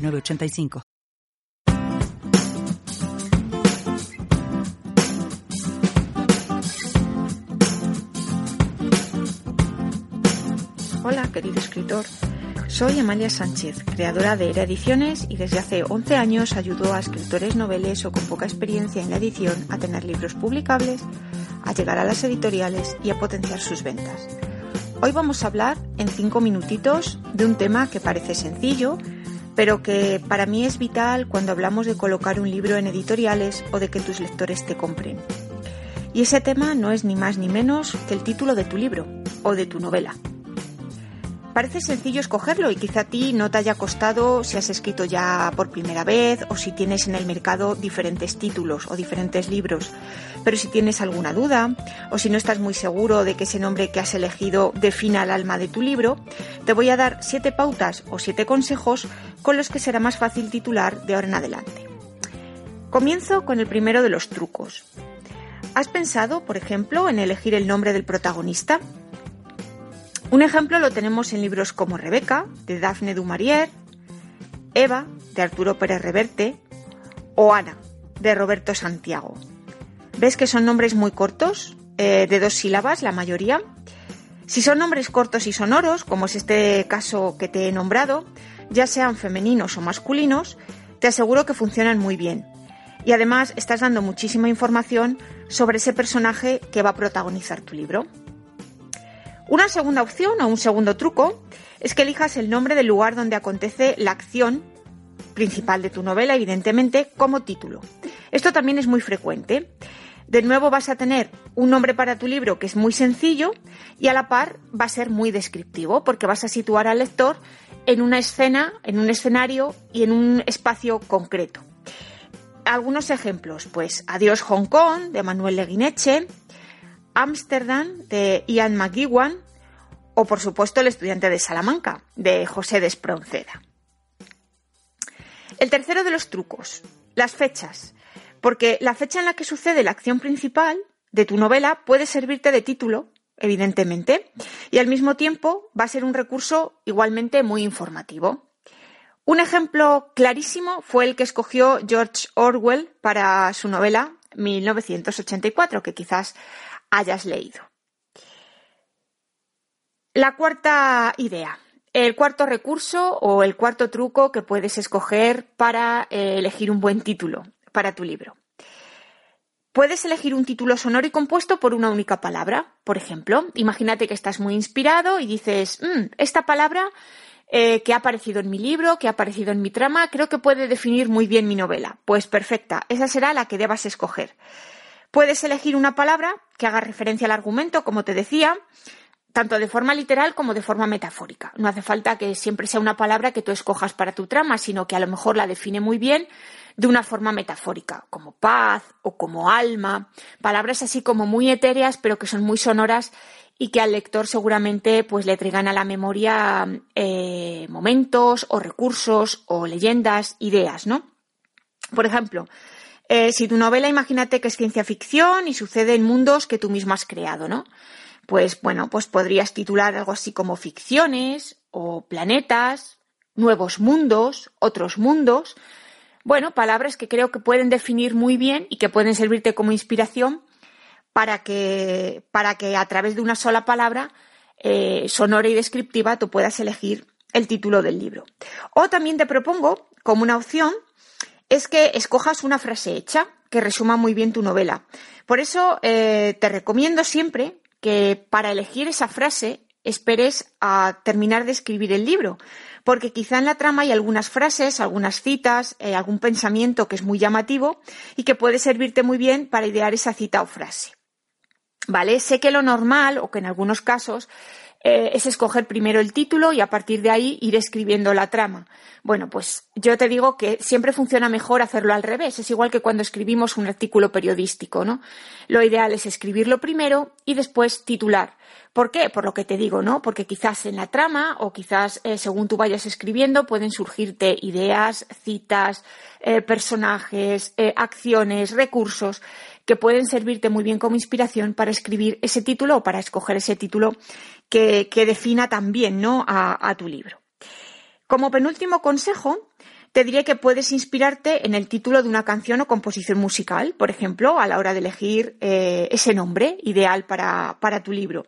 985. Hola, querido escritor. Soy Amalia Sánchez, creadora de Era Ediciones y desde hace 11 años ayudo a escritores noveles o con poca experiencia en la edición a tener libros publicables, a llegar a las editoriales y a potenciar sus ventas. Hoy vamos a hablar en 5 minutitos de un tema que parece sencillo, pero que para mí es vital cuando hablamos de colocar un libro en editoriales o de que tus lectores te compren. Y ese tema no es ni más ni menos que el título de tu libro o de tu novela. Parece sencillo escogerlo y quizá a ti no te haya costado si has escrito ya por primera vez o si tienes en el mercado diferentes títulos o diferentes libros. Pero si tienes alguna duda o si no estás muy seguro de que ese nombre que has elegido defina el alma de tu libro, te voy a dar siete pautas o siete consejos con los que será más fácil titular de ahora en adelante. Comienzo con el primero de los trucos. ¿Has pensado, por ejemplo, en elegir el nombre del protagonista? Un ejemplo lo tenemos en libros como Rebeca, de Daphne du Maurier, Eva, de Arturo Pérez Reverte, o Ana, de Roberto Santiago. ¿Ves que son nombres muy cortos, eh, de dos sílabas la mayoría? Si son nombres cortos y sonoros, como es este caso que te he nombrado, ya sean femeninos o masculinos, te aseguro que funcionan muy bien. Y además estás dando muchísima información sobre ese personaje que va a protagonizar tu libro. Una segunda opción o un segundo truco es que elijas el nombre del lugar donde acontece la acción principal de tu novela, evidentemente, como título. Esto también es muy frecuente. De nuevo vas a tener un nombre para tu libro que es muy sencillo y a la par va a ser muy descriptivo porque vas a situar al lector en una escena, en un escenario y en un espacio concreto. Algunos ejemplos, pues Adiós Hong Kong de Manuel Leguineche, Ámsterdam de Ian McGewan o por supuesto El estudiante de Salamanca de José Despronceda. El tercero de los trucos, las fechas, porque la fecha en la que sucede la acción principal de tu novela puede servirte de título, evidentemente, y al mismo tiempo va a ser un recurso igualmente muy informativo. Un ejemplo clarísimo fue el que escogió George Orwell para su novela 1984, que quizás hayas leído. La cuarta idea, el cuarto recurso o el cuarto truco que puedes escoger para eh, elegir un buen título para tu libro. Puedes elegir un título sonoro y compuesto por una única palabra. Por ejemplo, imagínate que estás muy inspirado y dices, mm, esta palabra eh, que ha aparecido en mi libro, que ha aparecido en mi trama, creo que puede definir muy bien mi novela. Pues perfecta, esa será la que debas escoger. Puedes elegir una palabra que haga referencia al argumento, como te decía, tanto de forma literal como de forma metafórica. No hace falta que siempre sea una palabra que tú escojas para tu trama, sino que a lo mejor la define muy bien de una forma metafórica, como paz o como alma, palabras así como muy etéreas, pero que son muy sonoras y que al lector seguramente pues le traigan a la memoria eh, momentos o recursos o leyendas, ideas, ¿no? Por ejemplo, eh, si tu novela, imagínate que es ciencia ficción y sucede en mundos que tú mismo has creado, ¿no? Pues bueno, pues podrías titular algo así como ficciones o planetas, nuevos mundos, otros mundos. Bueno, palabras que creo que pueden definir muy bien y que pueden servirte como inspiración para que, para que a través de una sola palabra eh, sonora y descriptiva tú puedas elegir el título del libro. O también te propongo, como una opción, es que escojas una frase hecha que resuma muy bien tu novela. Por eso eh, te recomiendo siempre que para elegir esa frase esperes a terminar de escribir el libro, porque quizá en la trama hay algunas frases, algunas citas, eh, algún pensamiento que es muy llamativo y que puede servirte muy bien para idear esa cita o frase. ¿Vale? Sé que lo normal, o que en algunos casos eh, es escoger primero el título y a partir de ahí ir escribiendo la trama. Bueno, pues yo te digo que siempre funciona mejor hacerlo al revés. Es igual que cuando escribimos un artículo periodístico, ¿no? Lo ideal es escribirlo primero y después titular. ¿Por qué? Por lo que te digo, ¿no? Porque quizás en la trama o quizás eh, según tú vayas escribiendo pueden surgirte ideas, citas, eh, personajes, acciones, recursos que pueden servirte muy bien como inspiración para escribir ese título o para escoger ese título que, defina también ¿no? a, tu libro. Como penúltimo consejo, te diré que puedes inspirarte en el título de una canción o composición musical, por ejemplo, a la hora de elegir eh, ese nombre ideal para, tu libro.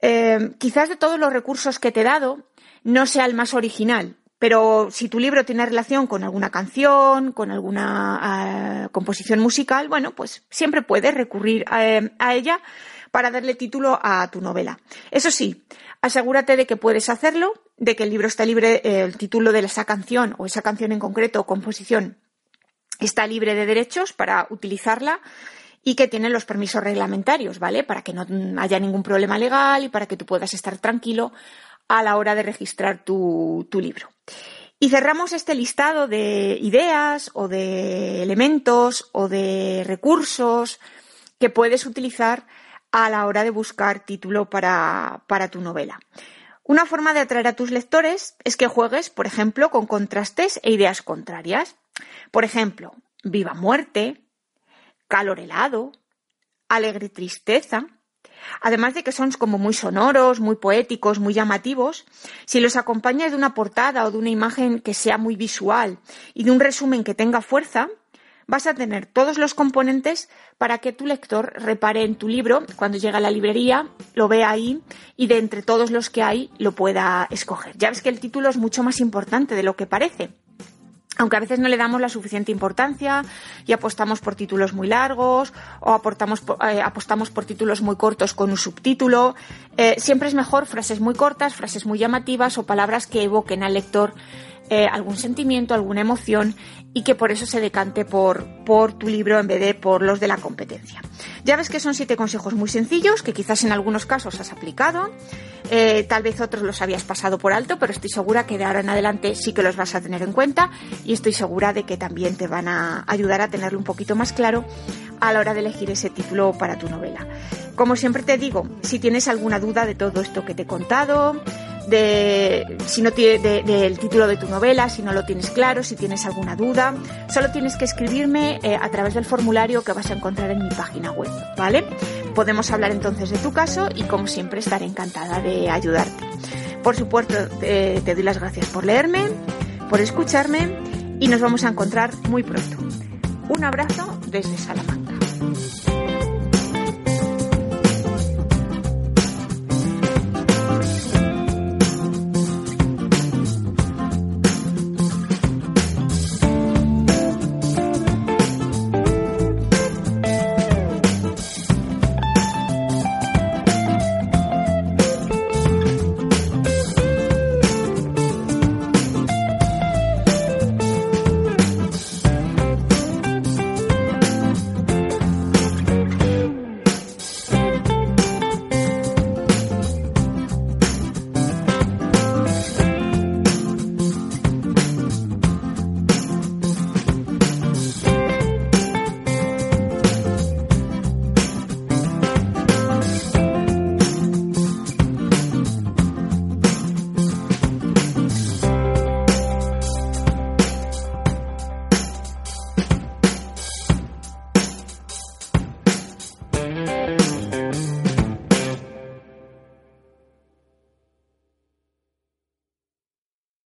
Eh, quizás de todos los recursos que te he dado, no sea el más original, pero si tu libro tiene relación con alguna canción, con alguna ah, composición musical, bueno, pues siempre puedes recurrir a, ella para darle título a tu novela. Eso sí, asegúrate de que puedes hacerlo, de que el libro está libre, eh, el título de esa canción o esa canción en concreto o composición está libre de derechos para utilizarla y que tiene los permisos reglamentarios, ¿vale? Para que no haya ningún problema legal y para que tú puedas estar tranquilo a la hora de registrar tu, libro. Y cerramos este listado de ideas o de elementos o de recursos que puedes utilizar a la hora de buscar título para, para, tu novela. Una forma de atraer a tus lectores es que juegues, por ejemplo, con contrastes e ideas contrarias. Por ejemplo, viva muerte, calor helado, alegre tristeza, Además de que son como muy sonoros, muy poéticos, muy llamativos, si los acompañas de una portada o de una imagen que sea muy visual y de un resumen que tenga fuerza, vas a tener todos los componentes para que tu lector repare en tu libro cuando llegue a la librería, lo vea ahí y de entre todos los que hay lo pueda escoger. Ya ves que el título es mucho más importante de lo que parece aunque a veces no le damos la suficiente importancia y apostamos por títulos muy largos o eh, apostamos por títulos muy cortos con un subtítulo, eh, siempre es mejor frases muy cortas, frases muy llamativas o palabras que evoquen al lector eh, algún sentimiento, alguna emoción y que por eso se decante por, por tu libro en vez de por los de la competencia. Ya ves que son siete consejos muy sencillos que quizás en algunos casos has aplicado, eh, tal vez otros los habías pasado por alto, pero estoy segura que de ahora en adelante sí que los vas a tener en cuenta y estoy segura de que también te van a ayudar a tenerlo un poquito más claro a la hora de elegir ese título para tu novela. Como siempre te digo, si tienes alguna duda de todo esto que te he contado, de si no tiene del título de tu novela, si no lo tienes claro, si tienes alguna duda, solo tienes que escribirme eh, a través del formulario que vas a encontrar en mi página web, ¿vale? Podemos hablar entonces de tu caso y como siempre estaré encantada de ayudarte. Por supuesto, te doy las gracias por leerme, por escucharme y nos vamos a encontrar muy pronto. Un abrazo desde Salamanca.